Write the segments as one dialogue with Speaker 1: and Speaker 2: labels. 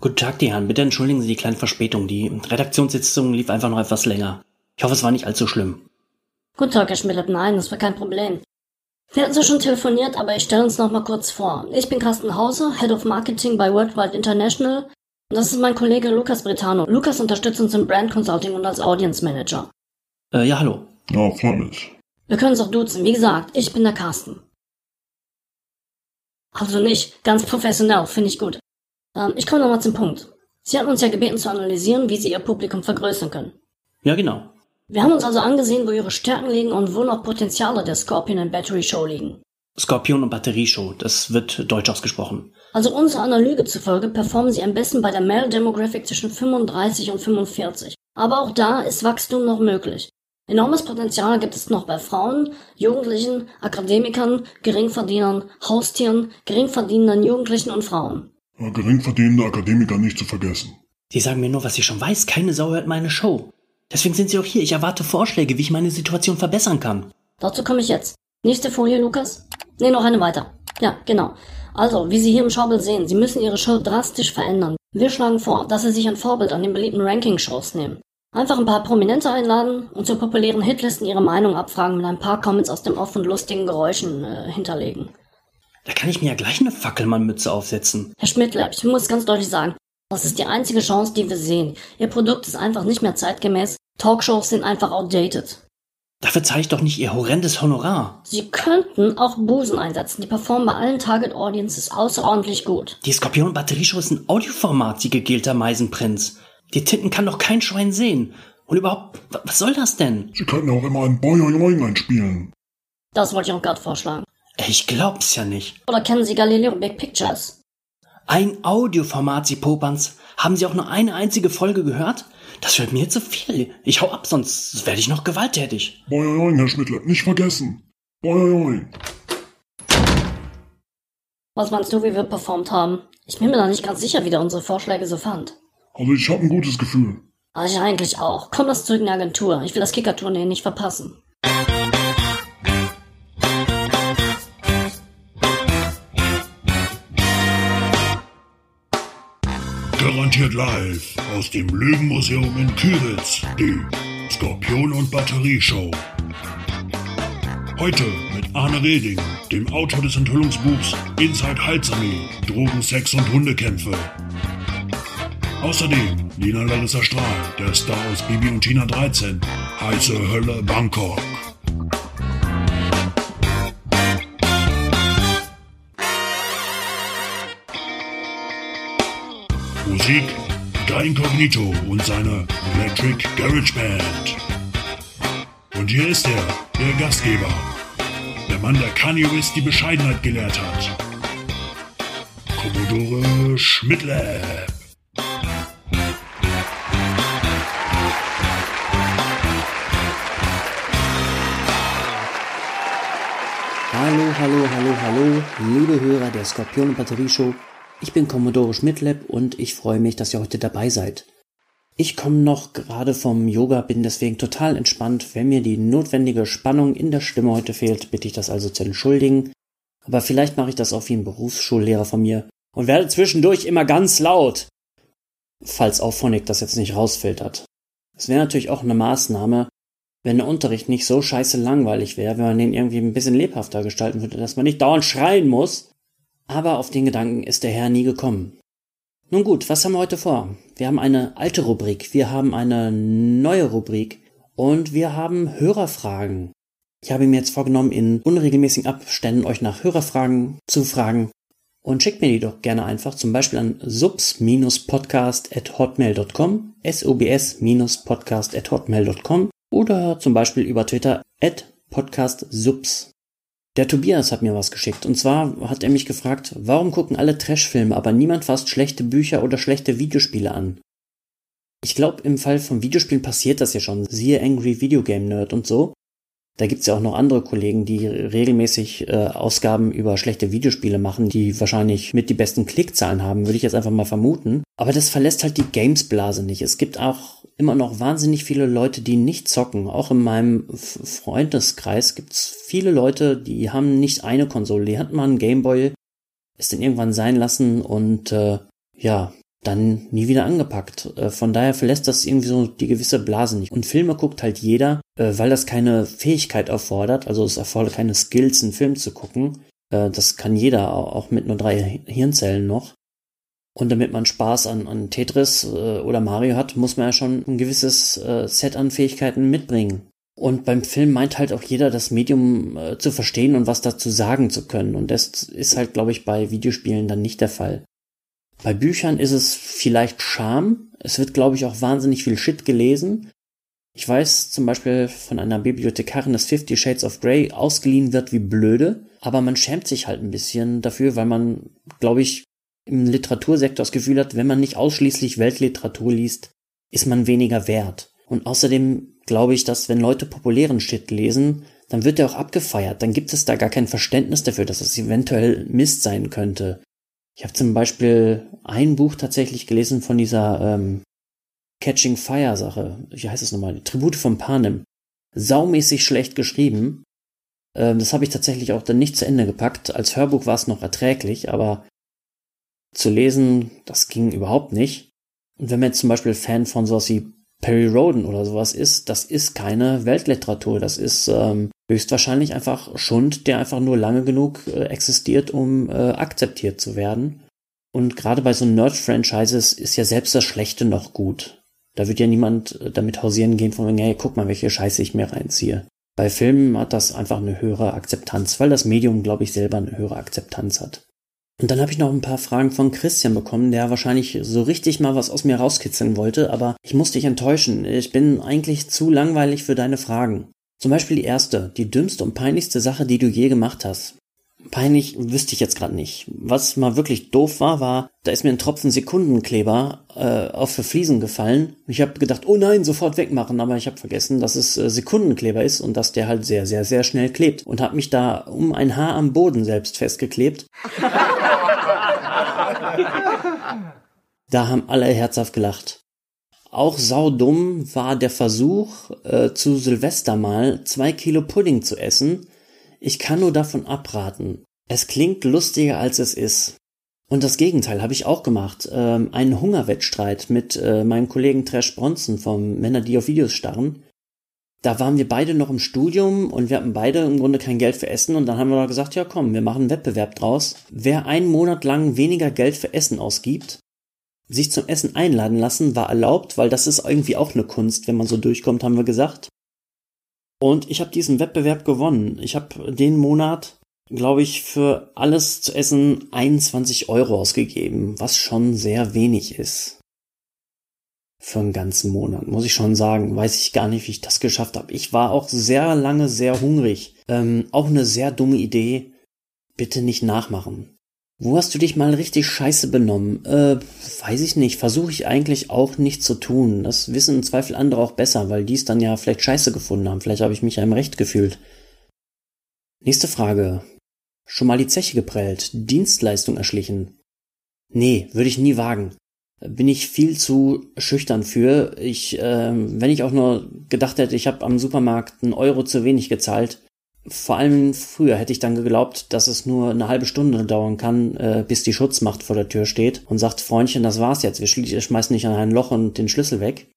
Speaker 1: Guten Tag, die Herren. Bitte entschuldigen Sie die kleine Verspätung. Die Redaktionssitzung lief einfach noch etwas länger. Ich hoffe, es war nicht allzu schlimm.
Speaker 2: Guten Tag, Herr Schmidt. Nein, das war kein Problem. Wir hatten so schon telefoniert, aber ich stelle uns noch mal kurz vor. Ich bin Carsten Hauser, Head of Marketing bei Worldwide International. Und das ist mein Kollege Lukas Bretano. Lukas unterstützt uns im Brand Consulting und als Audience Manager.
Speaker 1: Äh, ja, hallo.
Speaker 3: Ja, freut mich.
Speaker 2: Wir können uns auch duzen. Wie gesagt, ich bin der Carsten. Also nicht ganz professionell, finde ich gut. Ähm, ich komme nochmal zum Punkt. Sie hatten uns ja gebeten zu analysieren, wie Sie Ihr Publikum vergrößern können.
Speaker 1: Ja, genau.
Speaker 2: Wir haben uns also angesehen, wo Ihre Stärken liegen und wo noch Potenziale der Scorpion and Battery Show liegen.
Speaker 1: Skorpion und Batterieshow, das wird deutsch ausgesprochen.
Speaker 2: Also unserer Analyse zufolge performen Sie am besten bei der Male Demographic zwischen 35 und 45. Aber auch da ist Wachstum noch möglich. Enormes Potenzial gibt es noch bei Frauen, Jugendlichen, Akademikern, Geringverdienern, Haustieren, geringverdienenden Jugendlichen und Frauen.
Speaker 3: Geringverdienende Akademiker nicht zu vergessen.
Speaker 1: Sie sagen mir nur, was ich schon weiß. Keine Sau hört meine Show. Deswegen sind Sie auch hier. Ich erwarte Vorschläge, wie ich meine Situation verbessern kann.
Speaker 2: Dazu komme ich jetzt. Nächste Folie, Lukas. Nee, noch eine weiter. Ja, genau. Also, wie Sie hier im Schaubild sehen, Sie müssen Ihre Show drastisch verändern. Wir schlagen vor, dass Sie sich ein Vorbild an den beliebten Ranking-Shows nehmen. Einfach ein paar Prominente einladen und zu populären Hitlisten ihre Meinung abfragen mit ein paar Comments aus dem Off und lustigen Geräuschen äh, hinterlegen.
Speaker 1: Da kann ich mir ja gleich eine Fackelmannmütze aufsetzen.
Speaker 2: Herr Schmidtler, ich muss ganz deutlich sagen, das ist die einzige Chance, die wir sehen. Ihr Produkt ist einfach nicht mehr zeitgemäß. Talkshows sind einfach outdated.
Speaker 1: Dafür zahle ich doch nicht Ihr horrendes Honorar.
Speaker 2: Sie könnten auch Busen einsetzen. Die performen bei allen Target Audiences außerordentlich gut.
Speaker 1: Die Skorpion Batterieshow ist ein Audioformat, Sie gegelter Meisenprinz. Die Tinten kann doch kein Schwein sehen. Und überhaupt, wa- was soll das denn?
Speaker 3: Sie könnten auch immer ein Boing einspielen.
Speaker 2: Das wollte ich auch gerade vorschlagen.
Speaker 1: Ich glaub's ja nicht.
Speaker 2: Oder kennen Sie Galileo Big Pictures?
Speaker 1: Ein Audioformat, Sie Popanz. Haben Sie auch nur eine einzige Folge gehört? Das wird mir zu viel. Ich hau ab, sonst werde ich noch gewalttätig.
Speaker 3: Boing, Herr Schmidtler, nicht vergessen. Boing.
Speaker 2: Was meinst du, wie wir performt haben? Ich bin mir da nicht ganz sicher, wie der unsere Vorschläge so fand.
Speaker 3: Also ich habe ein gutes Gefühl.
Speaker 2: Also ich eigentlich auch. Komm das zurück in die Agentur. Ich will das Kickerturnier nicht verpassen.
Speaker 3: Garantiert live aus dem Löwenmuseum in Küritz. Die Skorpion und Batterieshow. Heute mit Arne Reding, dem Autor des Enthüllungsbuchs Inside Halsarmee, Drogen, Sex und Hundekämpfe. Außerdem Lina Larissa Strahl, der Star aus Bibi und Tina 13, Heiße Hölle Bangkok. Musik Da Incognito und seine Electric Garage Band. Und hier ist er, der Gastgeber. Der Mann, der Kanye West die Bescheidenheit gelehrt hat. Commodore Schmidtlab.
Speaker 1: Hallo, hallo, hallo, hallo, liebe Hörer der Skorpion und Batterieshow. Ich bin Commodore Schmidtlab und ich freue mich, dass ihr heute dabei seid. Ich komme noch gerade vom Yoga, bin deswegen total entspannt. Wenn mir die notwendige Spannung in der Stimme heute fehlt, bitte ich das also zu entschuldigen. Aber vielleicht mache ich das auch wie ein Berufsschullehrer von mir und werde zwischendurch immer ganz laut. Falls Auphonic das jetzt nicht rausfiltert. Es wäre natürlich auch eine Maßnahme, wenn der Unterricht nicht so scheiße langweilig wäre, wenn man den irgendwie ein bisschen lebhafter gestalten würde, dass man nicht dauernd schreien muss. Aber auf den Gedanken ist der Herr nie gekommen. Nun gut, was haben wir heute vor? Wir haben eine alte Rubrik, wir haben eine neue Rubrik und wir haben Hörerfragen. Ich habe mir jetzt vorgenommen, in unregelmäßigen Abständen euch nach Hörerfragen zu fragen und schickt mir die doch gerne einfach zum Beispiel an subs-podcast.hotmail.com, subs-podcast.hotmail.com oder zum Beispiel über Twitter at podcastsubs. Der Tobias hat mir was geschickt und zwar hat er mich gefragt, warum gucken alle Trashfilme, aber niemand fasst schlechte Bücher oder schlechte Videospiele an? Ich glaube, im Fall von Videospielen passiert das ja schon, siehe Angry Video Game Nerd und so. Da gibt's ja auch noch andere Kollegen, die regelmäßig äh, Ausgaben über schlechte Videospiele machen, die wahrscheinlich mit die besten Klickzahlen haben, würde ich jetzt einfach mal vermuten. Aber das verlässt halt die Gamesblase nicht. Es gibt auch immer noch wahnsinnig viele Leute, die nicht zocken. Auch in meinem Freundeskreis gibt's viele Leute, die haben nicht eine Konsole. Die hatten mal einen Gameboy, ist dann irgendwann sein lassen und äh, ja, dann nie wieder angepackt. Äh, von daher verlässt das irgendwie so die gewisse Blase nicht. Und Filme guckt halt jeder, äh, weil das keine Fähigkeit erfordert, also es erfordert keine Skills, einen Film zu gucken. Äh, das kann jeder, auch mit nur drei Hirnzellen noch. Und damit man Spaß an, an Tetris oder Mario hat, muss man ja schon ein gewisses Set an Fähigkeiten mitbringen. Und beim Film meint halt auch jeder, das Medium zu verstehen und was dazu sagen zu können. Und das ist halt, glaube ich, bei Videospielen dann nicht der Fall. Bei Büchern ist es vielleicht Scham. Es wird, glaube ich, auch wahnsinnig viel Shit gelesen. Ich weiß zum Beispiel von einer Bibliothekarin, dass Fifty Shades of Grey ausgeliehen wird wie blöde, aber man schämt sich halt ein bisschen dafür, weil man, glaube ich, im Literatursektor das Gefühl hat, wenn man nicht ausschließlich Weltliteratur liest, ist man weniger wert. Und außerdem glaube ich, dass wenn Leute populären Shit lesen, dann wird der auch abgefeiert. Dann gibt es da gar kein Verständnis dafür, dass es eventuell Mist sein könnte. Ich habe zum Beispiel ein Buch tatsächlich gelesen von dieser ähm, Catching Fire Sache. Wie heißt es nochmal? Tribute von Panem. Saumäßig schlecht geschrieben. Ähm, das habe ich tatsächlich auch dann nicht zu Ende gepackt. Als Hörbuch war es noch erträglich, aber zu lesen, das ging überhaupt nicht. Und wenn man jetzt zum Beispiel Fan von sowas wie Perry Roden oder sowas ist, das ist keine Weltliteratur. Das ist ähm, höchstwahrscheinlich einfach Schund, der einfach nur lange genug äh, existiert, um äh, akzeptiert zu werden. Und gerade bei so Nerd-Franchises ist ja selbst das Schlechte noch gut. Da wird ja niemand äh, damit hausieren gehen von, hey, guck mal, welche Scheiße ich mir reinziehe. Bei Filmen hat das einfach eine höhere Akzeptanz, weil das Medium, glaube ich, selber eine höhere Akzeptanz hat. Und dann habe ich noch ein paar Fragen von Christian bekommen, der wahrscheinlich so richtig mal was aus mir rauskitzeln wollte, aber ich muss dich enttäuschen. Ich bin eigentlich zu langweilig für deine Fragen. Zum Beispiel die erste, die dümmste und peinlichste Sache, die du je gemacht hast. Peinlich wüsste ich jetzt gerade nicht. Was mal wirklich doof war, war, da ist mir ein Tropfen Sekundenkleber äh, auf für Fliesen gefallen. Ich habe gedacht, oh nein, sofort wegmachen, aber ich habe vergessen, dass es äh, Sekundenkleber ist und dass der halt sehr, sehr, sehr schnell klebt und habe mich da um ein Haar am Boden selbst festgeklebt. da haben alle herzhaft gelacht. Auch saudumm war der Versuch, äh, zu Silvester mal zwei Kilo Pudding zu essen. Ich kann nur davon abraten. Es klingt lustiger als es ist. Und das Gegenteil habe ich auch gemacht. Ähm, einen Hungerwettstreit mit äh, meinem Kollegen Trash Bronson vom Männer, die auf Videos starren. Da waren wir beide noch im Studium und wir hatten beide im Grunde kein Geld für Essen und dann haben wir gesagt, ja komm, wir machen einen Wettbewerb draus. Wer einen Monat lang weniger Geld für Essen ausgibt, sich zum Essen einladen lassen war erlaubt, weil das ist irgendwie auch eine Kunst, wenn man so durchkommt, haben wir gesagt. Und ich habe diesen Wettbewerb gewonnen. Ich habe den Monat, glaube ich, für alles zu essen 21 Euro ausgegeben, was schon sehr wenig ist. Für einen ganzen Monat, muss ich schon sagen. Weiß ich gar nicht, wie ich das geschafft habe. Ich war auch sehr lange sehr hungrig. Ähm, auch eine sehr dumme Idee. Bitte nicht nachmachen. Wo hast du dich mal richtig scheiße benommen? Äh, weiß ich nicht. Versuche ich eigentlich auch nicht zu tun. Das wissen im Zweifel andere auch besser, weil die es dann ja vielleicht scheiße gefunden haben. Vielleicht habe ich mich einem recht gefühlt. Nächste Frage. Schon mal die Zeche geprellt, Dienstleistung erschlichen? Nee, würde ich nie wagen. Bin ich viel zu schüchtern für. Ich, äh, wenn ich auch nur gedacht hätte, ich habe am Supermarkt einen Euro zu wenig gezahlt, vor allem früher hätte ich dann geglaubt, dass es nur eine halbe Stunde dauern kann, äh, bis die Schutzmacht vor der Tür steht und sagt, Freundchen, das war's jetzt, wir schmeißen nicht an ein Loch und den Schlüssel weg.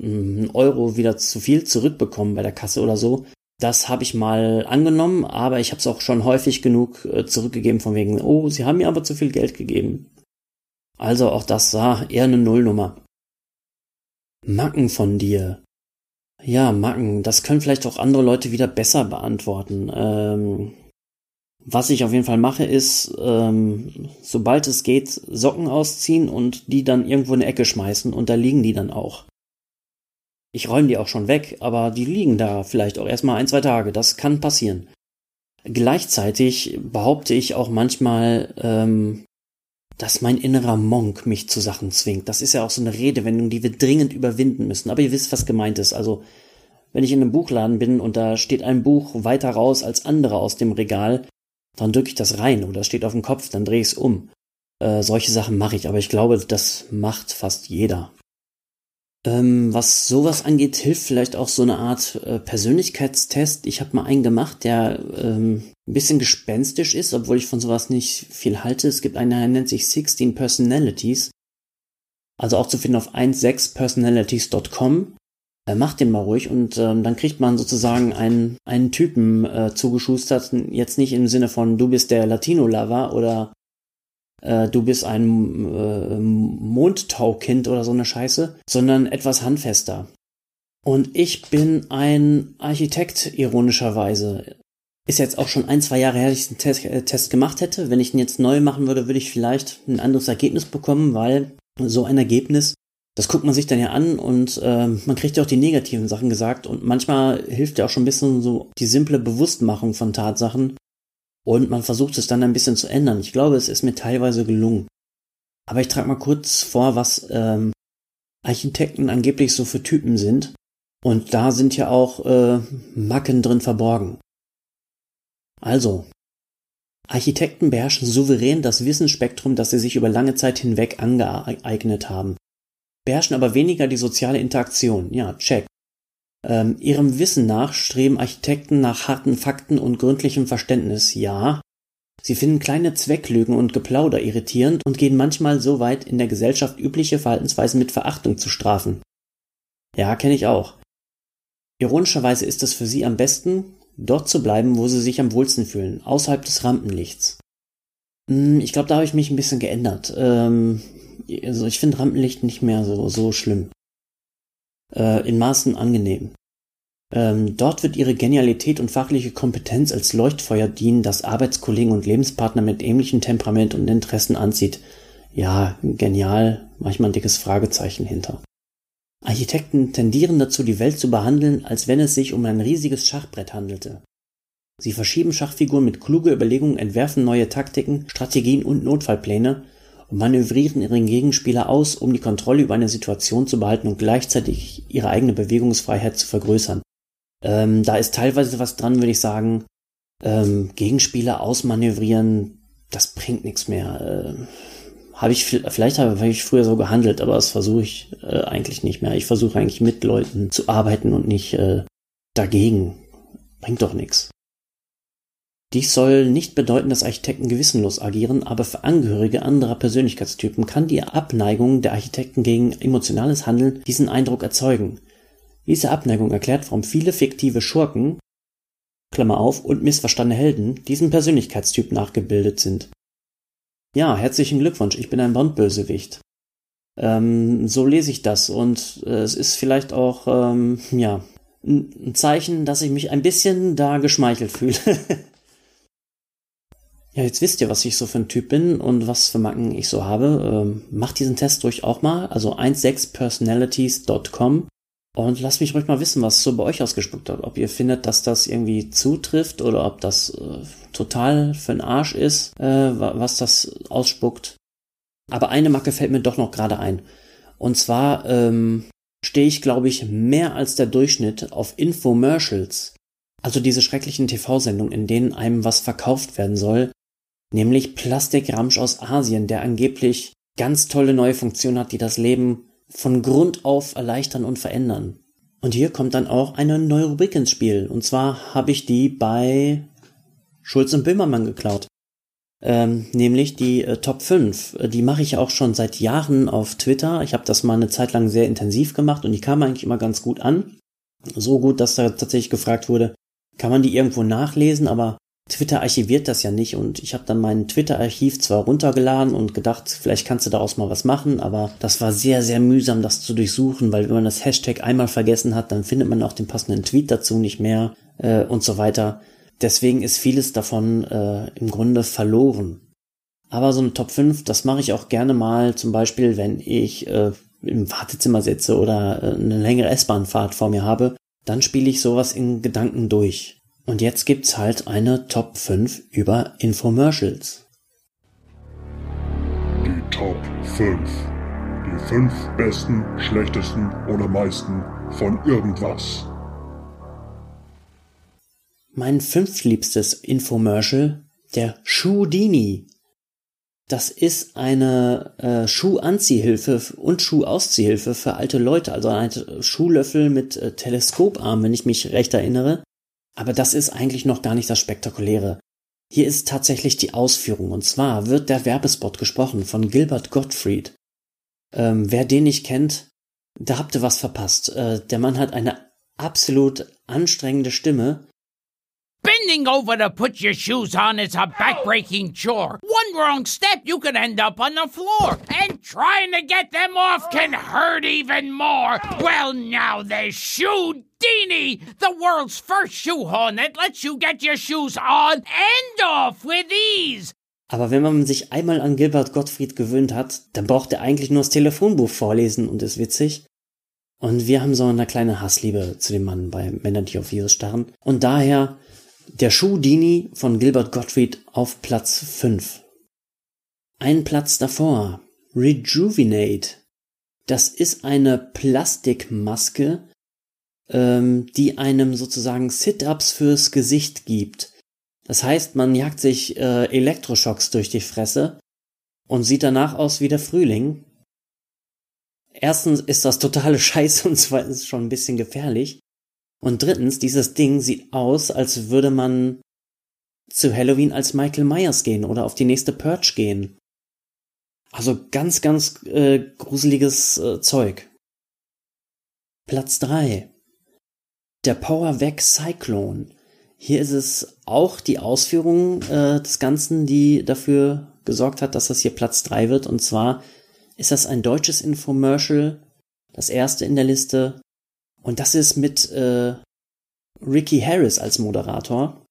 Speaker 1: Ein Euro wieder zu viel zurückbekommen bei der Kasse oder so. Das habe ich mal angenommen, aber ich habe es auch schon häufig genug äh, zurückgegeben von wegen, oh, sie haben mir aber zu viel Geld gegeben. Also auch das war eher eine Nullnummer. Macken von dir. Ja, Macken, das können vielleicht auch andere Leute wieder besser beantworten. Ähm, was ich auf jeden Fall mache, ist, ähm, sobald es geht, Socken ausziehen und die dann irgendwo in eine Ecke schmeißen und da liegen die dann auch. Ich räume die auch schon weg, aber die liegen da vielleicht auch erstmal ein, zwei Tage. Das kann passieren. Gleichzeitig behaupte ich auch manchmal, ähm, dass mein innerer Monk mich zu Sachen zwingt. Das ist ja auch so eine Redewendung, die wir dringend überwinden müssen. Aber ihr wisst, was gemeint ist. Also, wenn ich in einem Buchladen bin und da steht ein Buch weiter raus als andere aus dem Regal, dann drücke ich das rein oder steht auf dem Kopf, dann drehe ich es um. Äh, solche Sachen mache ich, aber ich glaube, das macht fast jeder. Ähm, was sowas angeht, hilft vielleicht auch so eine Art äh, Persönlichkeitstest. Ich habe mal einen gemacht, der ähm, ein bisschen gespenstisch ist, obwohl ich von sowas nicht viel halte. Es gibt einen, der nennt sich 16 Personalities. Also auch zu finden auf 16personalities.com. Äh, macht den mal ruhig und ähm, dann kriegt man sozusagen einen, einen Typen äh, zugeschustert. Jetzt nicht im Sinne von du bist der Latino-Lover oder äh, du bist ein äh, Mondtaukind oder so eine Scheiße, sondern etwas handfester. Und ich bin ein Architekt, ironischerweise. Ist jetzt auch schon ein, zwei Jahre her, dass ich den Test, äh, Test gemacht hätte. Wenn ich ihn jetzt neu machen würde, würde ich vielleicht ein anderes Ergebnis bekommen, weil so ein Ergebnis, das guckt man sich dann ja an und äh, man kriegt ja auch die negativen Sachen gesagt und manchmal hilft ja auch schon ein bisschen so die simple Bewusstmachung von Tatsachen und man versucht es dann ein bisschen zu ändern. Ich glaube, es ist mir teilweise gelungen. Aber ich trage mal kurz vor, was ähm, Architekten angeblich so für Typen sind. Und da sind ja auch äh, Macken drin verborgen. Also, Architekten beherrschen souverän das Wissensspektrum, das sie sich über lange Zeit hinweg angeeignet haben. Beherrschen aber weniger die soziale Interaktion. Ja, check. Ähm, ihrem Wissen nach streben Architekten nach harten Fakten und gründlichem Verständnis. Ja. Sie finden kleine Zwecklügen und Geplauder irritierend und gehen manchmal so weit, in der Gesellschaft übliche Verhaltensweisen mit Verachtung zu strafen. Ja, kenne ich auch. Ironischerweise ist es für sie am besten, dort zu bleiben, wo sie sich am wohlsten fühlen, außerhalb des Rampenlichts. Hm, ich glaube, da habe ich mich ein bisschen geändert. Ähm, also ich finde Rampenlicht nicht mehr so, so schlimm. Äh, in Maßen angenehm. Ähm, dort wird ihre Genialität und fachliche Kompetenz als Leuchtfeuer dienen, das Arbeitskollegen und Lebenspartner mit ähnlichem Temperament und Interessen anzieht. Ja, genial, manchmal ein dickes Fragezeichen hinter. Architekten tendieren dazu, die Welt zu behandeln, als wenn es sich um ein riesiges Schachbrett handelte. Sie verschieben Schachfiguren mit kluger Überlegung, entwerfen neue Taktiken, Strategien und Notfallpläne und manövrieren ihren Gegenspieler aus, um die Kontrolle über eine Situation zu behalten und gleichzeitig ihre eigene Bewegungsfreiheit zu vergrößern. Ähm, da ist teilweise was dran, würde ich sagen. Ähm, Gegenspieler ausmanövrieren, das bringt nichts mehr. Ähm, habe ich vielleicht habe ich früher so gehandelt, aber das versuche ich äh, eigentlich nicht mehr. Ich versuche eigentlich mit Leuten zu arbeiten und nicht äh, dagegen. Bringt doch nichts. Dies soll nicht bedeuten, dass Architekten gewissenlos agieren, aber für Angehörige anderer Persönlichkeitstypen kann die Abneigung der Architekten gegen emotionales Handeln diesen Eindruck erzeugen. Diese Abneigung erklärt, warum viele fiktive Schurken Klammer auf und missverstandene Helden diesem Persönlichkeitstyp nachgebildet sind. Ja, herzlichen Glückwunsch, ich bin ein Bondbösewicht. Ähm, so lese ich das und äh, es ist vielleicht auch, ähm, ja, ein Zeichen, dass ich mich ein bisschen da geschmeichelt fühle. ja, jetzt wisst ihr, was ich so für ein Typ bin und was für Macken ich so habe. Ähm, macht diesen Test durch auch mal, also 16personalities.com und lasst mich ruhig mal wissen, was so bei euch ausgespuckt hat. Ob ihr findet, dass das irgendwie zutrifft oder ob das äh, total für den Arsch ist, äh, was das ausspuckt. Aber eine Macke fällt mir doch noch gerade ein. Und zwar ähm, stehe ich, glaube ich, mehr als der Durchschnitt auf Infomercials. Also diese schrecklichen TV-Sendungen, in denen einem was verkauft werden soll. Nämlich Plastikramsch aus Asien, der angeblich ganz tolle neue Funktionen hat, die das Leben von Grund auf erleichtern und verändern. Und hier kommt dann auch eine neue Rubrik ins Spiel. Und zwar habe ich die bei Schulz und Böhmermann geklaut. Ähm, nämlich die äh, Top 5. Äh, die mache ich auch schon seit Jahren auf Twitter. Ich habe das mal eine Zeit lang sehr intensiv gemacht und die kam eigentlich immer ganz gut an. So gut, dass da tatsächlich gefragt wurde, kann man die irgendwo nachlesen, aber Twitter archiviert das ja nicht und ich habe dann mein Twitter-Archiv zwar runtergeladen und gedacht, vielleicht kannst du daraus mal was machen, aber das war sehr, sehr mühsam, das zu durchsuchen, weil wenn man das Hashtag einmal vergessen hat, dann findet man auch den passenden Tweet dazu nicht mehr äh, und so weiter. Deswegen ist vieles davon äh, im Grunde verloren. Aber so eine Top 5, das mache ich auch gerne mal, zum Beispiel, wenn ich äh, im Wartezimmer sitze oder äh, eine längere S-Bahn-Fahrt vor mir habe, dann spiele ich sowas in Gedanken durch. Und jetzt gibt's halt eine Top 5 über Infomercials.
Speaker 3: Die Top 5. Die 5 besten, schlechtesten oder meisten von irgendwas.
Speaker 1: Mein fünftliebstes Infomercial, der Schuhdini. Das ist eine äh, Schuhanziehhilfe und Schuhausziehhilfe für alte Leute, also ein Schuhlöffel mit äh, Teleskoparm, wenn ich mich recht erinnere. Aber das ist eigentlich noch gar nicht das Spektakuläre. Hier ist tatsächlich die Ausführung, und zwar wird der Werbespot gesprochen von Gilbert Gottfried. Ähm, wer den nicht kennt, da habt ihr was verpasst. Äh, der Mann hat eine absolut anstrengende Stimme.
Speaker 4: Bending over to put your shoes on is a backbreaking chore. One wrong step, you could end up on the floor. And trying to get them off can hurt even more. Well, now there's Shoe Dini, the world's first shoehorn that lets you get your shoes on and off with ease.
Speaker 1: Aber wenn man sich einmal an Gilbert Gottfried gewöhnt hat, dann braucht er eigentlich nur das Telefonbuch vorlesen und ist witzig. Und wir haben so eine kleine Hassliebe zu dem Mann bei Männern, die auf Jesus starren. Und daher der Schuh-Dini von Gilbert Gottfried auf Platz 5. Ein Platz davor. Rejuvenate. Das ist eine Plastikmaske, ähm, die einem sozusagen Sit-ups fürs Gesicht gibt. Das heißt, man jagt sich äh, Elektroschocks durch die Fresse und sieht danach aus wie der Frühling. Erstens ist das totale Scheiße und zweitens schon ein bisschen gefährlich. Und drittens, dieses Ding sieht aus, als würde man zu Halloween als Michael Myers gehen oder auf die nächste Purge gehen. Also ganz, ganz äh, gruseliges äh, Zeug. Platz drei Der Powervac Cyclone. Hier ist es auch die Ausführung äh, des Ganzen, die dafür gesorgt hat, dass das hier Platz drei wird. Und zwar ist das ein deutsches Infomercial, das erste in der Liste. Und das ist mit äh, Ricky Harris als Moderator.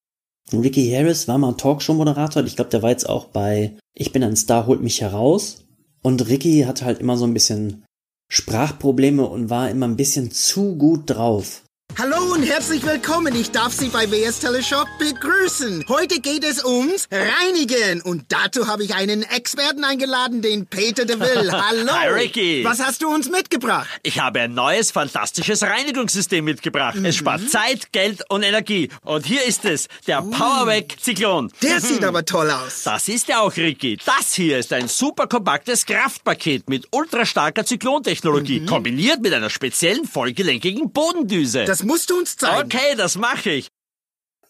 Speaker 1: Ricky Harris war mal Talkshow-Moderator. Ich glaube, der war jetzt auch bei Ich bin ein Star, holt mich heraus. Und Ricky hatte halt immer so ein bisschen Sprachprobleme und war immer ein bisschen zu gut drauf.
Speaker 5: Hallo und herzlich willkommen. Ich darf Sie bei WS Teleshop begrüßen. Heute geht es ums Reinigen. Und dazu habe ich einen Experten eingeladen, den Peter de Will. Hallo.
Speaker 6: Hi, Ricky.
Speaker 5: Was hast du uns mitgebracht?
Speaker 6: Ich habe ein neues, fantastisches Reinigungssystem mitgebracht. Es spart Zeit, Geld und Energie. Und hier ist es, der Powerwac Zyklon.
Speaker 5: Der sieht aber toll aus.
Speaker 6: Das ist er auch, Ricky. Das hier ist ein super kompaktes Kraftpaket mit ultrastarker Zyklontechnologie, kombiniert mit einer speziellen vollgelenkigen Bodendüse.
Speaker 5: Das musst du uns zeigen.
Speaker 6: okay, das mache ich.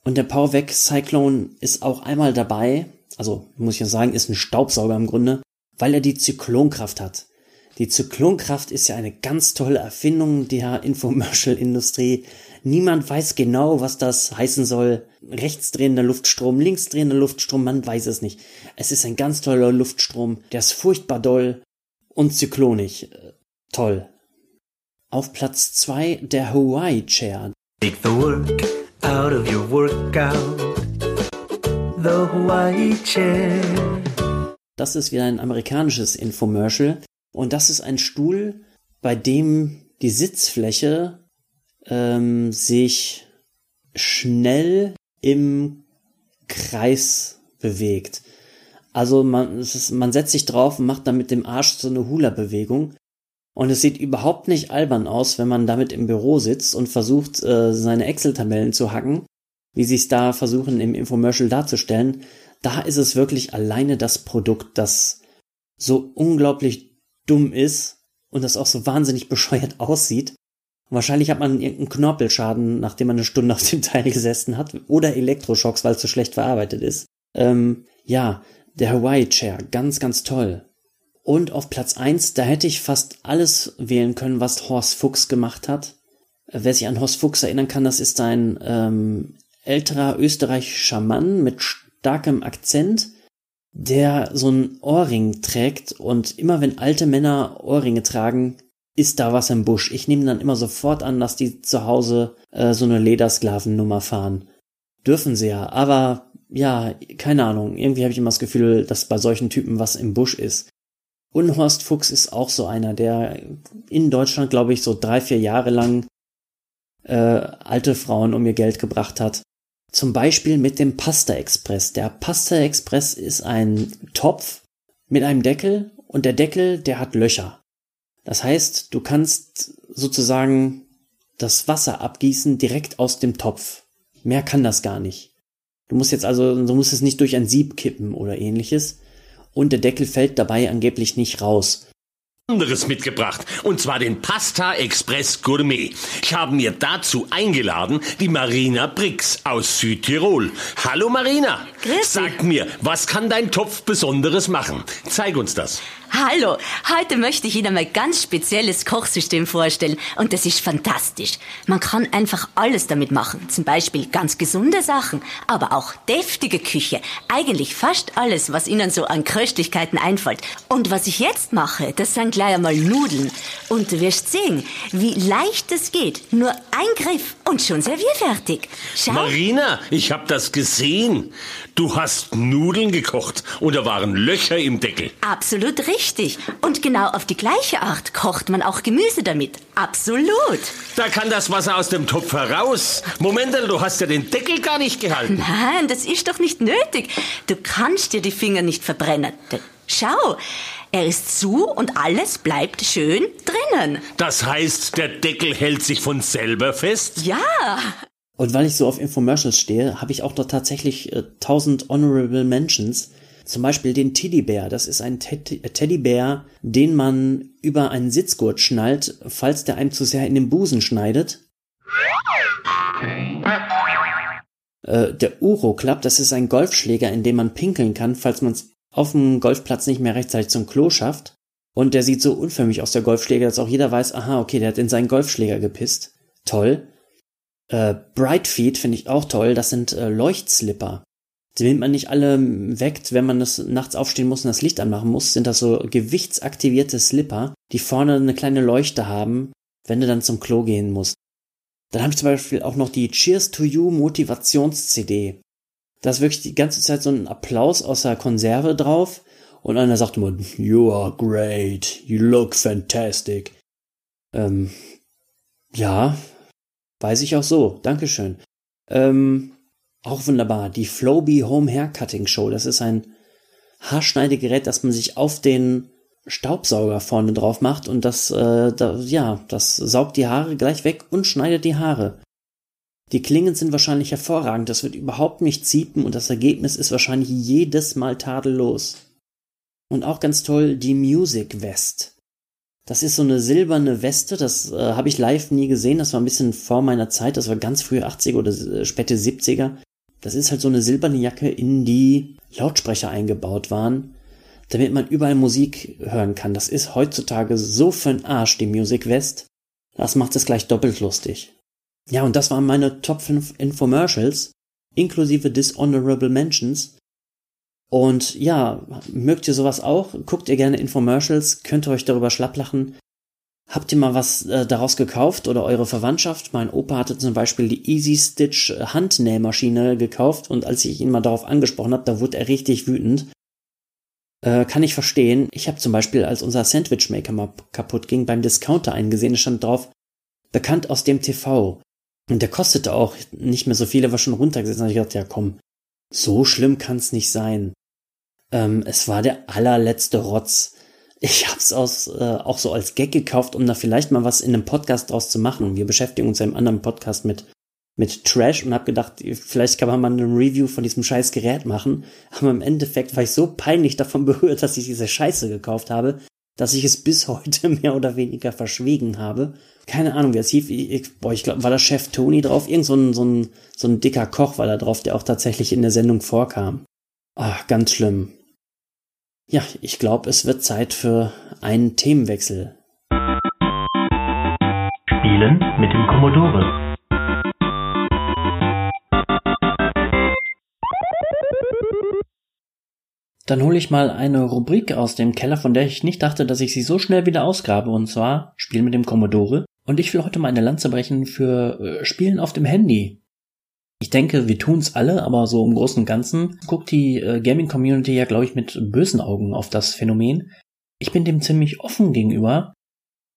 Speaker 1: Und der Powervac Cyclone ist auch einmal dabei, also muss ich ja sagen, ist ein Staubsauger im Grunde, weil er die Zyklonkraft hat. Die Zyklonkraft ist ja eine ganz tolle Erfindung der Infomercial-Industrie. Niemand weiß genau, was das heißen soll. Rechtsdrehender Luftstrom, linksdrehender Luftstrom, man weiß es nicht. Es ist ein ganz toller Luftstrom, der ist furchtbar doll und zyklonig. Äh, Toll. Auf Platz zwei der Hawaii Chair.
Speaker 7: Take the work out of your workout. The Hawaii Chair.
Speaker 1: Das ist wieder ein amerikanisches Infomercial. Und das ist ein Stuhl, bei dem die Sitzfläche ähm, sich schnell im Kreis bewegt. Also man, ist, man setzt sich drauf und macht dann mit dem Arsch so eine Hula-Bewegung. Und es sieht überhaupt nicht albern aus, wenn man damit im Büro sitzt und versucht, äh, seine Excel-Tabellen zu hacken, wie sie es da versuchen im Infomercial darzustellen. Da ist es wirklich alleine das Produkt, das so unglaublich dumm ist und das auch so wahnsinnig bescheuert aussieht. Wahrscheinlich hat man irgendeinen Knorpelschaden, nachdem man eine Stunde auf dem Teil gesessen hat, oder Elektroschocks, weil es so schlecht verarbeitet ist. Ähm, ja, der Hawaii Chair, ganz, ganz toll. Und auf Platz eins, da hätte ich fast alles wählen können, was Horst Fuchs gemacht hat. Wer sich an Horst Fuchs erinnern kann, das ist ein ähm, älterer österreichischer Mann mit starkem Akzent, der so einen Ohrring trägt und immer wenn alte Männer Ohrringe tragen, ist da was im Busch. Ich nehme dann immer sofort an, dass die zu Hause äh, so eine Ledersklavennummer fahren. Dürfen sie ja, aber ja, keine Ahnung. Irgendwie habe ich immer das Gefühl, dass bei solchen Typen was im Busch ist. Und Horst Fuchs ist auch so einer, der in Deutschland, glaube ich, so drei, vier Jahre lang äh, alte Frauen um ihr Geld gebracht hat. Zum Beispiel mit dem Pasta Express. Der Pasta Express ist ein Topf mit einem Deckel und der Deckel, der hat Löcher. Das heißt, du kannst sozusagen das Wasser abgießen direkt aus dem Topf. Mehr kann das gar nicht. Du musst jetzt also, du musst es nicht durch ein Sieb kippen oder ähnliches. Und der Deckel fällt dabei angeblich nicht raus.
Speaker 8: anderes mitgebracht, und zwar den Pasta Express Gourmet. Ich habe mir dazu eingeladen die Marina Brix aus Südtirol. Hallo Marina.
Speaker 9: Grüß.
Speaker 8: Sag mir, was kann dein Topf Besonderes machen? Zeig uns das.
Speaker 9: Hallo, heute möchte ich Ihnen mein ganz spezielles Kochsystem vorstellen und das ist fantastisch. Man kann einfach alles damit machen, zum Beispiel ganz gesunde Sachen, aber auch deftige Küche, eigentlich fast alles, was Ihnen so an Köstlichkeiten einfällt. Und was ich jetzt mache, das sind gleich einmal Nudeln und du wirst sehen, wie leicht es geht. Nur ein Griff und schon servierfertig. Schau.
Speaker 8: Marina, ich hab das gesehen. Du hast Nudeln gekocht und da waren Löcher im Deckel.
Speaker 9: Absolut richtig. Und genau auf die gleiche Art kocht man auch Gemüse damit. Absolut.
Speaker 8: Da kann das Wasser aus dem Topf heraus. Moment, du hast ja den Deckel gar nicht gehalten.
Speaker 9: Nein, das ist doch nicht nötig. Du kannst dir die Finger nicht verbrennen. Schau, er ist zu und alles bleibt schön drinnen.
Speaker 8: Das heißt, der Deckel hält sich von selber fest?
Speaker 9: Ja.
Speaker 1: Und weil ich so auf Infomercials stehe, habe ich auch dort tatsächlich äh, 1000 Honorable Mentions. Zum Beispiel den Teddybär. Das ist ein Ted äh, Teddybär, den man über einen Sitzgurt schnallt, falls der einem zu sehr in den Busen schneidet. Äh, der Uro Club, das ist ein Golfschläger, in dem man pinkeln kann, falls man es auf dem Golfplatz nicht mehr rechtzeitig zum Klo schafft. Und der sieht so unförmig aus, der Golfschläger, dass auch jeder weiß, aha, okay, der hat in seinen Golfschläger gepisst. Toll. Äh, Bright Feet finde ich auch toll. Das sind äh, Leuchtslipper. Die nimmt man nicht alle weckt, wenn man das nachts aufstehen muss und das Licht anmachen muss. Sind das so gewichtsaktivierte Slipper, die vorne eine kleine Leuchte haben, wenn du dann zum Klo gehen musst. Dann habe ich zum Beispiel auch noch die Cheers to You Motivations-CD. Da ist wirklich die ganze Zeit so ein Applaus aus der Konserve drauf und einer sagt immer, You are great, you look fantastic. Ähm, ja, weiß ich auch so. Dankeschön. Ähm, auch wunderbar. Die Flowbee Home Haircutting Show. Das ist ein Haarschneidegerät, das man sich auf den Staubsauger vorne drauf macht und das, äh, da, ja, das saugt die Haare gleich weg und schneidet die Haare. Die Klingen sind wahrscheinlich hervorragend, das wird überhaupt nicht ziepen und das Ergebnis ist wahrscheinlich jedes Mal tadellos. Und auch ganz toll die Music Vest. Das ist so eine silberne Weste, das äh, habe ich live nie gesehen, das war ein bisschen vor meiner Zeit, das war ganz frühe 80er oder äh, späte 70er. Das ist halt so eine silberne Jacke, in die Lautsprecher eingebaut waren, damit man überall Musik hören kann. Das ist heutzutage so für'n Arsch, die Music West. Das macht es gleich doppelt lustig. Ja, und das waren meine Top 5 Infomercials, inklusive Dishonorable Mentions. Und ja, mögt ihr sowas auch? Guckt ihr gerne Infomercials? Könnt ihr euch darüber schlapplachen? Habt ihr mal was äh, daraus gekauft oder eure Verwandtschaft? Mein Opa hatte zum Beispiel die Easy Stitch Handnähmaschine gekauft und als ich ihn mal darauf angesprochen habe, da wurde er richtig wütend. Äh, kann ich verstehen. Ich habe zum Beispiel, als unser Sandwichmaker mal kaputt ging, beim Discounter eingesehen, es stand drauf, bekannt aus dem TV. Und der kostete auch nicht mehr so viel, er war schon runtergesetzt. Und ich dachte, ja komm, so schlimm kann's nicht sein. Ähm, es war der allerletzte Rotz. Ich hab's aus, äh, auch so als Gag gekauft, um da vielleicht mal was in einem Podcast draus zu machen. Wir beschäftigen uns ja im anderen Podcast mit, mit Trash und hab gedacht, vielleicht kann man mal eine Review von diesem scheiß Gerät machen. Aber im Endeffekt war ich so peinlich davon berührt, dass ich diese Scheiße gekauft habe, dass ich es bis heute mehr oder weniger verschwiegen habe. Keine Ahnung, wie es hieß. Ich, boah, ich glaube, war da Chef Tony drauf? Irgend so ein, so ein, so ein dicker Koch war da drauf, der auch tatsächlich in der Sendung vorkam. Ach, ganz schlimm. Ja, ich glaube, es wird Zeit für einen Themenwechsel.
Speaker 7: Spielen mit dem Commodore.
Speaker 1: Dann hole ich mal eine Rubrik aus dem Keller, von der ich nicht dachte, dass ich sie so schnell wieder ausgrabe, und zwar Spielen mit dem Commodore. Und ich will heute mal eine Lanze brechen für äh, Spielen auf dem Handy. Ich denke, wir tun's alle, aber so im Großen und Ganzen guckt die äh, Gaming-Community ja, glaube ich, mit bösen Augen auf das Phänomen. Ich bin dem ziemlich offen gegenüber.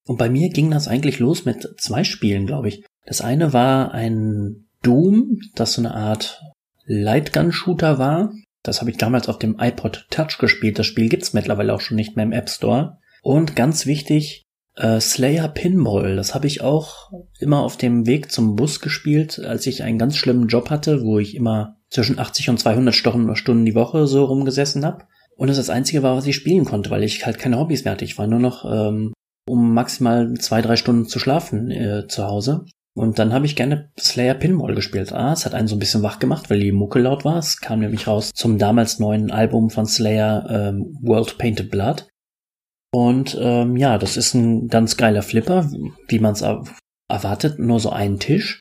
Speaker 1: Und bei mir ging das eigentlich los mit zwei Spielen, glaube ich. Das eine war ein Doom, das so eine Art Lightgun-Shooter war. Das habe ich damals auf dem iPod Touch gespielt. Das Spiel gibt's mittlerweile auch schon nicht mehr im App Store. Und ganz wichtig, äh, Slayer Pinball. Das habe ich auch immer auf dem Weg zum Bus gespielt, als ich einen ganz schlimmen Job hatte, wo ich immer zwischen 80 und 200 Stunden die Woche so rumgesessen habe. Und das das Einzige war, was ich spielen konnte, weil ich halt keine Hobbys mehr hatte. Ich war nur noch, ähm, um maximal zwei, drei Stunden zu schlafen äh, zu Hause. Und dann habe ich gerne Slayer Pinball gespielt. Ah, es hat einen so ein bisschen wach gemacht, weil die Mucke laut war. Es kam nämlich raus zum damals neuen Album von Slayer ähm, World Painted Blood. Und ähm, ja, das ist ein ganz geiler Flipper, wie man es erwartet, nur so einen Tisch,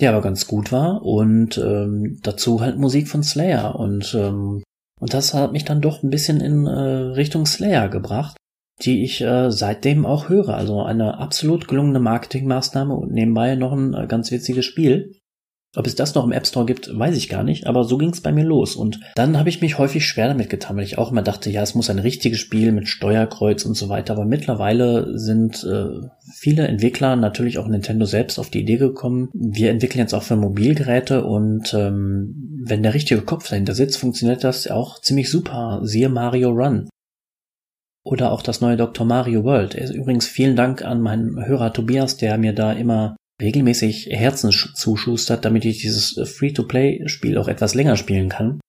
Speaker 1: der aber ganz gut war und ähm, dazu halt Musik von Slayer und ähm, und das hat mich dann doch ein bisschen in äh, Richtung Slayer gebracht, die ich äh, seitdem auch höre. Also eine absolut gelungene Marketingmaßnahme und nebenbei noch ein äh, ganz witziges Spiel. Ob es das noch im App Store gibt, weiß ich gar nicht, aber so ging es bei mir los. Und dann habe ich mich häufig schwer damit getan, weil ich auch immer dachte, ja, es muss ein richtiges Spiel mit Steuerkreuz und so weiter. Aber mittlerweile sind äh, viele Entwickler, natürlich auch Nintendo selbst, auf die Idee gekommen, wir entwickeln jetzt auch für Mobilgeräte und ähm, wenn der richtige Kopf dahinter sitzt, funktioniert das auch ziemlich super. Siehe Mario Run. Oder auch das neue Dr. Mario World. Übrigens vielen Dank an meinen Hörer Tobias, der mir da immer regelmäßig Herzen zuschustert, damit ich dieses äh, Free-to-Play-Spiel auch etwas länger spielen kann.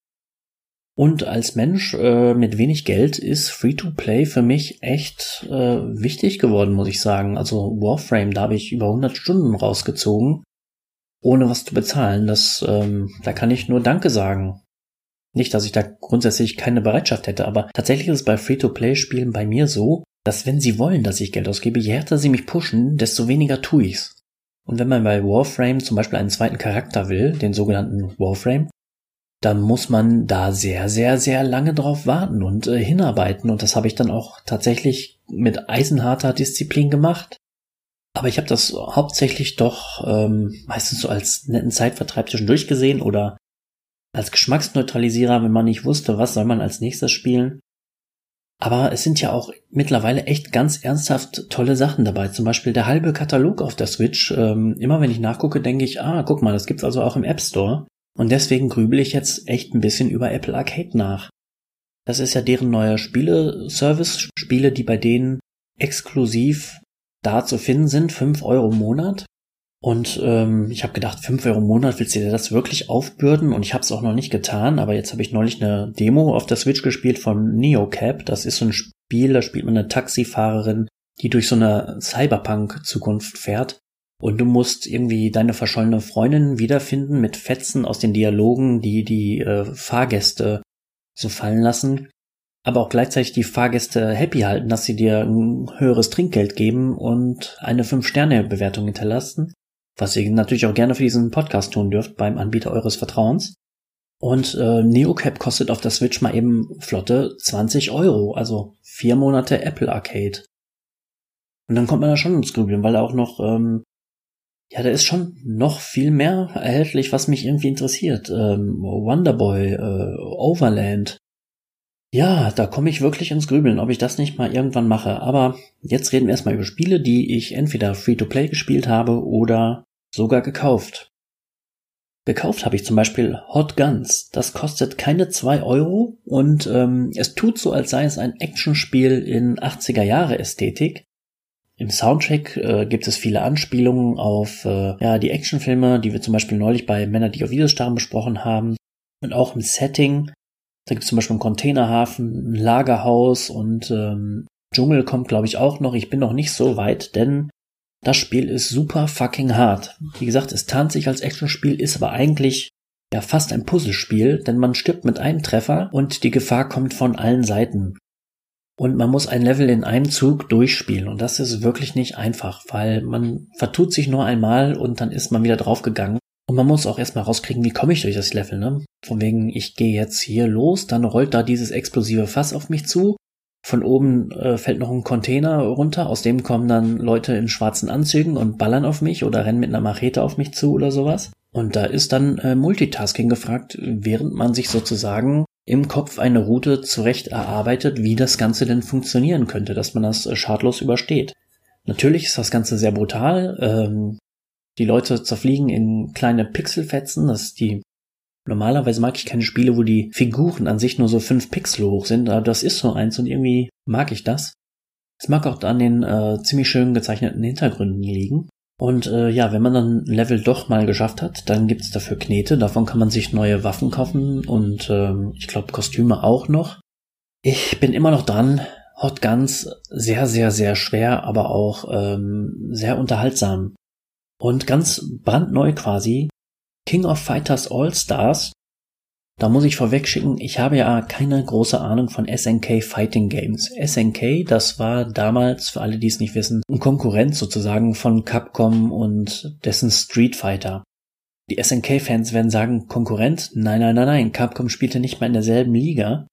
Speaker 1: Und als Mensch äh, mit wenig Geld ist Free-to-Play für mich echt äh, wichtig geworden, muss ich sagen. Also Warframe, da habe ich über 100 Stunden rausgezogen, ohne was zu bezahlen. Das, ähm, da kann ich nur Danke sagen. Nicht, dass ich da grundsätzlich keine Bereitschaft hätte, aber tatsächlich ist es bei Free-to-Play-Spielen bei mir so, dass wenn sie wollen, dass ich Geld ausgebe, je härter sie mich pushen, desto weniger tue ich's. Und wenn man bei Warframe zum Beispiel einen zweiten Charakter will, den sogenannten Warframe, dann muss man da sehr, sehr, sehr lange drauf warten und äh, hinarbeiten. Und das habe ich dann auch tatsächlich mit eisenharter Disziplin gemacht. Aber ich habe das hauptsächlich doch ähm, meistens so als netten Zeitvertreib zwischendurch gesehen oder als Geschmacksneutralisierer, wenn man nicht wusste, was soll man als nächstes spielen. Aber es sind ja auch mittlerweile echt ganz ernsthaft tolle Sachen dabei. Zum Beispiel der halbe Katalog auf der Switch. Ähm, immer wenn ich nachgucke, denke ich, ah, guck mal, das gibt's also auch im App Store. Und deswegen grübel ich jetzt echt ein bisschen über Apple Arcade nach. Das ist ja deren neuer Spieleservice. Spiele, die bei denen exklusiv da zu finden sind. fünf Euro im Monat. Und ähm, ich habe gedacht, 5 Euro im Monat willst du dir das wirklich aufbürden? Und ich habe es auch noch nicht getan, aber jetzt habe ich neulich eine Demo auf der Switch gespielt von NeoCap. Das ist so ein Spiel, da spielt man eine Taxifahrerin, die durch so eine Cyberpunk-Zukunft fährt. Und du musst irgendwie deine verschollene Freundin wiederfinden mit Fetzen aus den Dialogen, die die äh, Fahrgäste so fallen lassen. Aber auch gleichzeitig die Fahrgäste happy halten, dass sie dir ein höheres Trinkgeld geben und eine 5-Sterne-Bewertung hinterlassen was ihr natürlich auch gerne für diesen Podcast tun dürft beim Anbieter eures Vertrauens. Und äh, NeoCap kostet auf der Switch mal eben flotte 20 Euro, also vier Monate Apple Arcade. Und dann kommt man da schon ins Grübeln, weil auch noch, ähm, ja, da ist schon noch viel mehr erhältlich, was mich irgendwie interessiert. Ähm, Wonderboy, äh, Overland. Ja, da komme ich wirklich ins Grübeln, ob ich das nicht mal irgendwann mache. Aber jetzt reden wir erstmal über Spiele, die ich entweder Free-to-Play gespielt habe oder sogar gekauft. Gekauft habe ich zum Beispiel Hot Guns. Das kostet keine zwei Euro und ähm, es tut so, als sei es ein Actionspiel in 80er Jahre Ästhetik. Im Soundtrack äh, gibt es viele Anspielungen auf äh, ja, die Actionfilme, die wir zum Beispiel neulich bei Männer, die auf Videos starren besprochen haben. Und auch im Setting. Da gibt es zum Beispiel einen Containerhafen, ein Lagerhaus und ähm, Dschungel kommt, glaube ich, auch noch. Ich bin noch nicht so weit, denn das Spiel ist super fucking hart. Wie gesagt, es tarnt sich als Actionspiel, ist aber eigentlich ja fast ein Puzzlespiel, denn man stirbt mit einem Treffer und die Gefahr kommt von allen Seiten. Und man muss ein Level in einem Zug durchspielen und das ist wirklich nicht einfach, weil man vertut sich nur einmal und dann ist man wieder draufgegangen. Und man muss auch erstmal rauskriegen, wie komme ich durch das Level, ne? Von wegen, ich gehe jetzt hier los, dann rollt da dieses explosive Fass auf mich zu von oben äh, fällt noch ein Container runter, aus dem kommen dann Leute in schwarzen Anzügen und ballern auf mich oder rennen mit einer Machete auf mich zu oder sowas. Und da ist dann äh, Multitasking gefragt, während man sich sozusagen im Kopf eine Route zurecht erarbeitet, wie das Ganze denn funktionieren könnte, dass man das äh, schadlos übersteht. Natürlich ist das Ganze sehr brutal. Ähm, die Leute zerfliegen in kleine Pixelfetzen, das ist die Normalerweise mag ich keine Spiele, wo die Figuren an sich nur so fünf Pixel hoch sind, aber das ist so eins und irgendwie mag ich das. Es mag auch an den äh, ziemlich schön gezeichneten Hintergründen liegen. Und äh, ja, wenn man dann Level doch mal geschafft hat, dann gibt's dafür Knete. Davon kann man sich neue Waffen kaufen und äh, ich glaube Kostüme auch noch. Ich bin immer noch dran. Hot Guns sehr, sehr, sehr schwer, aber auch ähm, sehr unterhaltsam. Und ganz brandneu quasi King of Fighters All Stars. Da muss ich vorweg schicken, ich habe ja keine große Ahnung von SNK Fighting Games. SNK, das war damals, für alle, die es nicht wissen, ein Konkurrent sozusagen von Capcom und dessen Street Fighter. Die SNK-Fans werden sagen, Konkurrent? Nein, nein, nein, nein, Capcom spielte nicht mal in derselben Liga.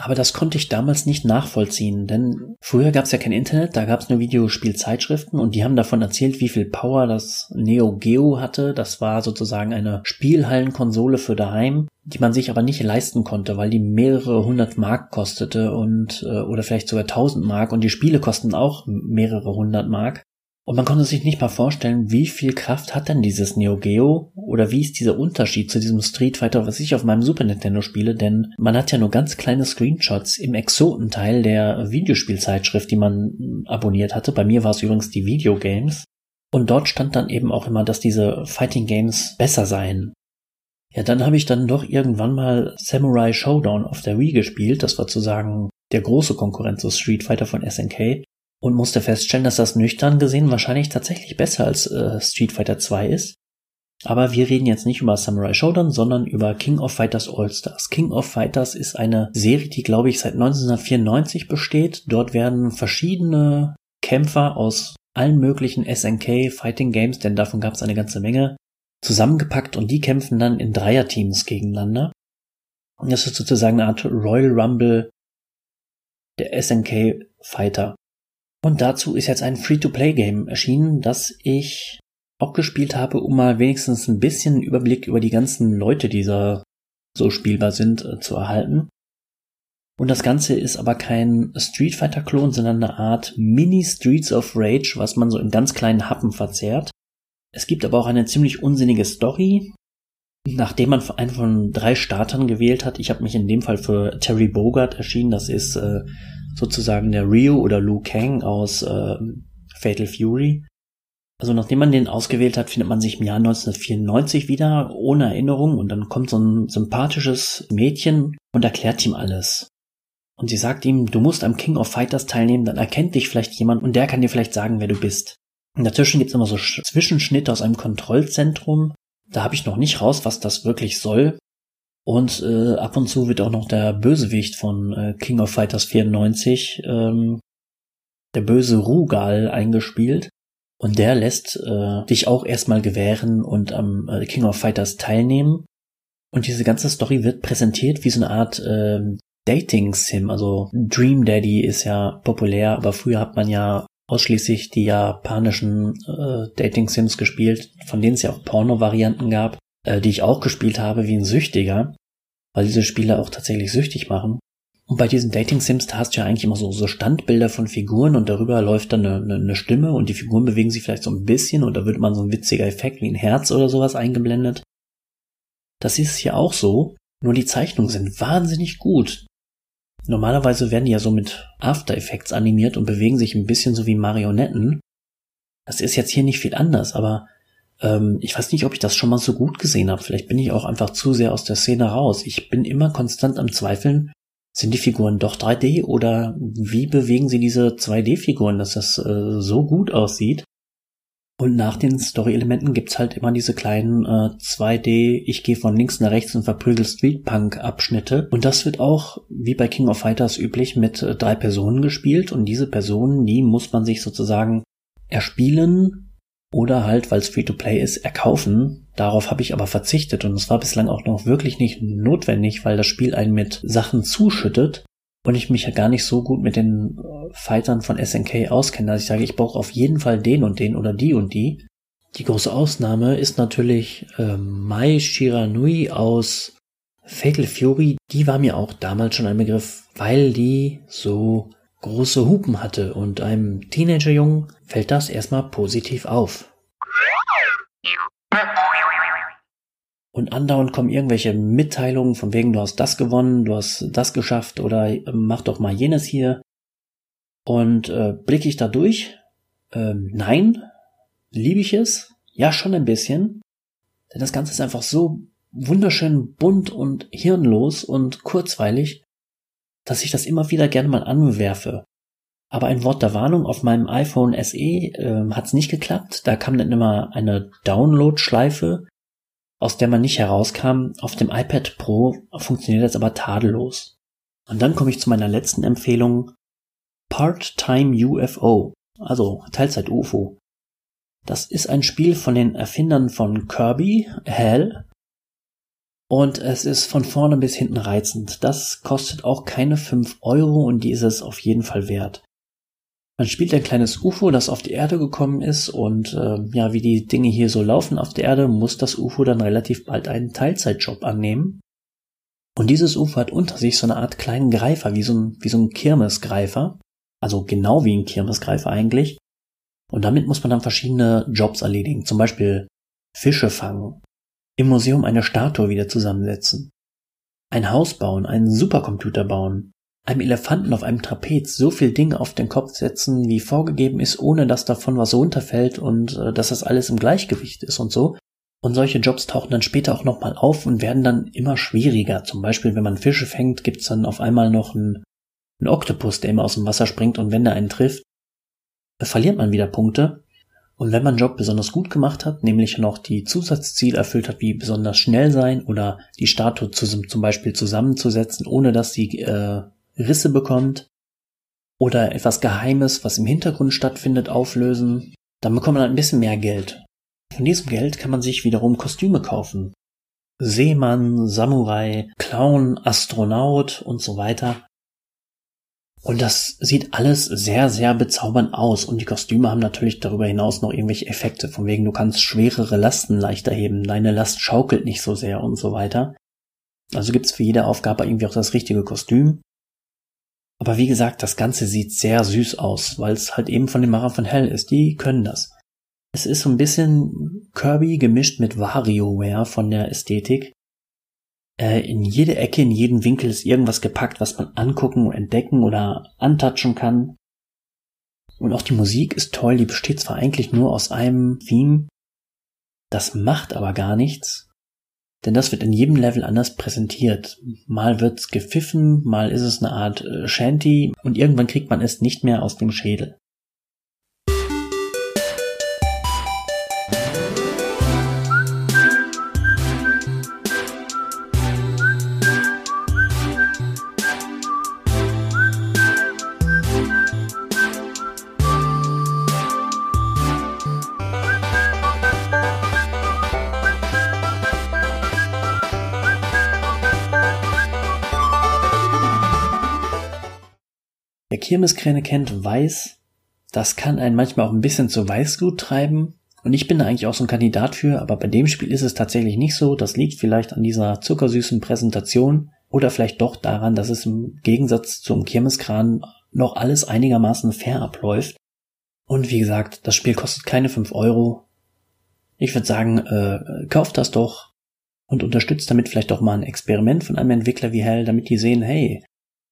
Speaker 1: Aber das konnte ich damals nicht nachvollziehen, denn früher gab es ja kein Internet, da gab es nur Videospielzeitschriften und die haben davon erzählt, wie viel Power das Neo Geo hatte. Das war sozusagen eine Spielhallenkonsole für daheim, die man sich aber nicht leisten konnte, weil die mehrere hundert Mark kostete und äh, oder vielleicht sogar tausend Mark und die Spiele kosten auch mehrere hundert Mark. Und man konnte sich nicht mal vorstellen, wie viel Kraft hat denn dieses Neo Geo oder wie ist dieser Unterschied zu diesem Street Fighter, was ich auf meinem Super Nintendo spiele, denn man hat ja nur ganz kleine Screenshots im Exotenteil der Videospielzeitschrift, die man abonniert hatte. Bei mir war es übrigens die Videogames. Und dort stand dann eben auch immer, dass diese Fighting Games besser seien. Ja, dann habe ich dann doch irgendwann mal Samurai Showdown auf der Wii gespielt. Das war zu sagen der große Konkurrent zu Street Fighter von SNK und musste feststellen, dass das nüchtern gesehen wahrscheinlich tatsächlich besser als äh, Street Fighter 2 ist. Aber wir reden jetzt nicht über Samurai Showdown, sondern über King of Fighters All Stars. King of Fighters ist eine Serie, die glaube ich seit 1994 besteht. Dort werden verschiedene Kämpfer aus allen möglichen SNK Fighting Games, denn davon gab es eine ganze Menge, zusammengepackt und die kämpfen dann in Dreierteams gegeneinander. Und das ist sozusagen eine Art Royal Rumble der SNK Fighter. Und dazu ist jetzt ein Free-to-Play-Game erschienen, das ich auch gespielt habe, um mal wenigstens ein bisschen Überblick über die ganzen Leute, die da so spielbar sind, äh, zu erhalten. Und das Ganze ist aber kein Street Fighter Klon, sondern eine Art Mini Streets of Rage, was man so in ganz kleinen Happen verzehrt. Es gibt aber auch eine ziemlich unsinnige Story. Nachdem man einen von drei Startern gewählt hat, ich habe mich in dem Fall für Terry Bogart erschienen, das ist äh, sozusagen der Ryu oder Liu Kang aus äh, Fatal Fury. Also nachdem man den ausgewählt hat, findet man sich im Jahr 1994 wieder, ohne Erinnerung, und dann kommt so ein sympathisches Mädchen und erklärt ihm alles. Und sie sagt ihm, du musst am King of Fighters teilnehmen, dann erkennt dich vielleicht jemand und der kann dir vielleicht sagen, wer du bist. Und dazwischen gibt's immer so Zwischenschnitte aus einem Kontrollzentrum. Da habe ich noch nicht raus, was das wirklich soll. Und äh, ab und zu wird auch noch der Bösewicht von äh, King of Fighters 94, ähm, der böse Rugal, eingespielt. Und der lässt äh, dich auch erstmal gewähren und am äh, King of Fighters teilnehmen. Und diese ganze Story wird präsentiert wie so eine Art äh, Dating-Sim. Also Dream Daddy ist ja populär, aber früher hat man ja ausschließlich die japanischen äh, Dating-Sims gespielt, von denen es ja auch Porno-Varianten gab äh, die ich auch gespielt habe, wie ein Süchtiger, weil diese Spiele auch tatsächlich süchtig machen. Und bei diesen Dating Sims, da hast du ja eigentlich immer so, so Standbilder von Figuren und darüber läuft dann eine, eine, eine Stimme und die Figuren bewegen sich vielleicht so ein bisschen und da wird man so ein witziger Effekt wie ein Herz oder sowas eingeblendet. Das ist hier auch so, nur die Zeichnungen sind wahnsinnig gut. Normalerweise werden die ja so mit After Effects animiert und bewegen sich ein bisschen so wie Marionetten. Das ist jetzt hier nicht viel anders, aber ähm, ich weiß nicht, ob ich das schon mal so gut gesehen habe. Vielleicht bin ich auch einfach zu sehr aus der Szene raus. Ich bin immer konstant am Zweifeln, sind die Figuren doch 3D oder wie bewegen sie diese 2D-Figuren, dass das äh, so gut aussieht? Und nach den Story-Elementen gibt's halt immer diese kleinen äh, 2D, ich gehe von links nach rechts und verprügel Streetpunk-Abschnitte. Und das wird auch, wie bei King of Fighters üblich, mit äh, drei Personen gespielt. Und diese Personen, die muss man sich sozusagen erspielen, oder halt, weil es Free-to-Play ist, erkaufen. Darauf habe ich aber verzichtet und es war bislang auch noch wirklich nicht notwendig, weil das Spiel einen mit Sachen zuschüttet und ich mich ja gar nicht so gut mit den äh, Fightern von SNK auskenne, dass ich sage, ich brauche auf jeden Fall den und den oder die und die. Die große Ausnahme ist natürlich äh, Mai Shiranui aus Fatal Fury. Die war mir auch damals schon ein Begriff, weil die so große Hupen hatte und einem Teenagerjungen fällt das erstmal positiv auf. Und andauernd kommen irgendwelche Mitteilungen von wegen, du hast das gewonnen, du hast das geschafft oder äh, mach doch mal jenes hier. Und äh, blicke ich da durch? Ähm, nein. Liebe ich es? Ja, schon ein bisschen. Denn das Ganze ist einfach so wunderschön bunt und hirnlos und kurzweilig, dass ich das immer wieder gerne mal anwerfe. Aber ein Wort der Warnung, auf meinem iPhone SE äh, hat es nicht geklappt. Da kam dann immer eine Download-Schleife. aus der man nicht herauskam. Auf dem iPad Pro funktioniert das aber tadellos. Und dann komme ich zu meiner letzten Empfehlung. Part-Time UFO, also Teilzeit UFO. Das ist ein Spiel von den Erfindern von Kirby, Hell. Und es ist von vorne bis hinten reizend. Das kostet auch keine 5 Euro und die ist es auf jeden Fall wert. Man spielt ein kleines UFO, das auf die Erde gekommen ist und äh, ja, wie die Dinge hier so laufen auf der Erde, muss das UFO dann relativ bald einen Teilzeitjob annehmen. Und dieses UFO hat unter sich so eine Art kleinen Greifer, wie so ein, wie so ein Kirmesgreifer. Also genau wie ein Kirmesgreifer eigentlich. Und damit muss man dann verschiedene Jobs erledigen. Zum Beispiel Fische fangen, im Museum eine Statue wieder zusammensetzen, ein Haus bauen, einen Supercomputer bauen, einem Elefanten auf einem Trapez so viel Dinge auf den Kopf setzen, wie vorgegeben ist, ohne dass davon was runterfällt und äh, dass das alles im Gleichgewicht ist und so. Und solche Jobs tauchen dann später auch nochmal auf und werden dann immer schwieriger. Zum Beispiel, wenn man Fische fängt, gibt's dann auf einmal noch einen, einen Oktopus, der immer aus dem Wasser springt und wenn der einen trifft, verliert man wieder Punkte. Und wenn man einen Job besonders gut gemacht hat, nämlich noch die Zusatzziele erfüllt hat, wie besonders schnell sein oder die Statue zu, zum Beispiel zusammenzusetzen, ohne dass sie äh, Risse bekommt, oder etwas Geheimes, was im Hintergrund stattfindet, auflösen, dann bekommt man ein bisschen mehr Geld. Von diesem Geld kann man sich wiederum Kostüme kaufen. Seemann, Samurai, Clown, Astronaut und so weiter. Und das sieht alles sehr, sehr bezaubernd aus. Und die Kostüme haben natürlich darüber hinaus noch irgendwelche Effekte. Von wegen, du kannst schwerere Lasten leichter heben, deine Last schaukelt nicht so sehr und so weiter. Also gibt's für jede Aufgabe irgendwie auch das richtige Kostüm. Aber wie gesagt, das Ganze sieht sehr süß aus, weil es halt eben von den Macher von Hell ist. Die können das. Es ist so ein bisschen Kirby gemischt mit WarioWare von der Ästhetik. Äh, in jede Ecke, in jeden Winkel ist irgendwas gepackt, was man angucken, entdecken oder antatschen kann. Und auch die Musik ist toll, die besteht zwar eigentlich nur aus einem Theme, das macht aber gar nichts, denn das wird in jedem Level anders präsentiert. Mal wird's gepfiffen, mal ist es eine Art äh, Shanty und irgendwann kriegt man es nicht mehr aus dem Schädel. Wer Kirmeskräne kennt, weiß, das kann einen manchmal auch ein bisschen zu Weißglut treiben. Und ich bin da eigentlich auch so ein Kandidat für, aber bei dem Spiel ist es tatsächlich nicht so. Das liegt vielleicht an dieser zuckersüßen Präsentation oder vielleicht doch daran, dass es im Gegensatz zum Kirmeskran noch alles einigermaßen fair abläuft. Und wie gesagt, das Spiel kostet keine 5 Euro. Ich würde sagen, äh, kauft das doch und unterstützt damit vielleicht auch mal ein Experiment von einem Entwickler wie Hell, damit die sehen, hey,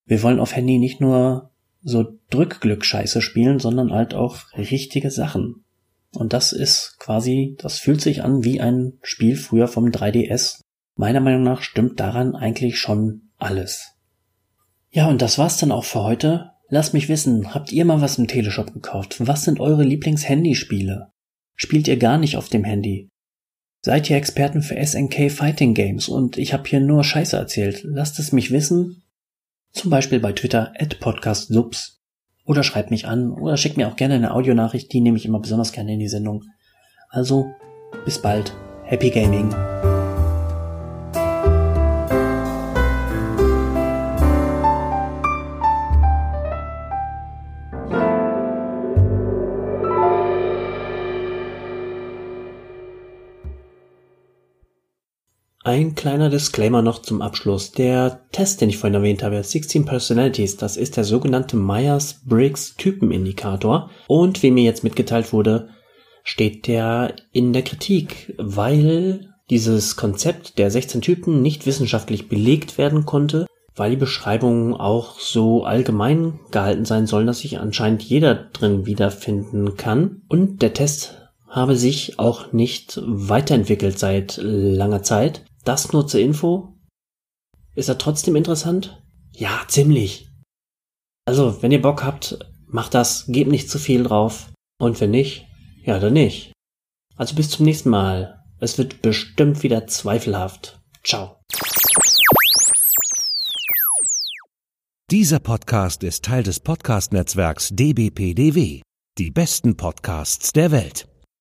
Speaker 1: wir wollen auf Handy nicht nur so Drückglück-Scheiße spielen, sondern halt auch richtige Sachen. Und das ist quasi, das fühlt sich an wie ein Spiel früher vom 3DS. Meiner Meinung nach stimmt daran eigentlich schon alles. Ja, und das war's dann auch für heute. Lasst mich wissen, habt ihr mal was im Teleshop gekauft? Was sind eure Lieblings-Handyspiele? Spielt ihr gar nicht auf dem Handy? Seid ihr Experten für SNK Fighting Games und ich habe hier nur Scheiße erzählt? Lasst es mich wissen zum Beispiel bei Twitter at podcastsubs. Oder schreibt mich an oder schickt mir auch gerne eine Audionachricht, die nehme ich immer besonders gerne in die Sendung. Also, bis bald. Happy Gaming. Kleiner Disclaimer noch zum Abschluss. Der Test, den ich vorhin erwähnt habe, 16 Personalities, das ist der sogenannte Myers-Briggs Typenindikator. Und wie mir jetzt mitgeteilt wurde, steht der in der Kritik, weil dieses Konzept der 16 Typen nicht wissenschaftlich belegt werden konnte, weil die Beschreibungen auch so allgemein gehalten sein sollen, dass sich anscheinend jeder drin wiederfinden kann. Und der Test habe sich auch nicht weiterentwickelt seit langer Zeit. Das nur zur Info. Ist er trotzdem interessant? Ja, ziemlich. Also, wenn ihr Bock habt, macht das, gebt nicht zu viel drauf. Und wenn nicht, ja, dann nicht. Also bis zum nächsten Mal. Es wird bestimmt wieder zweifelhaft. Ciao.
Speaker 10: Dieser Podcast ist Teil des Podcast-Netzwerks dbpdw. Die besten Podcasts der Welt.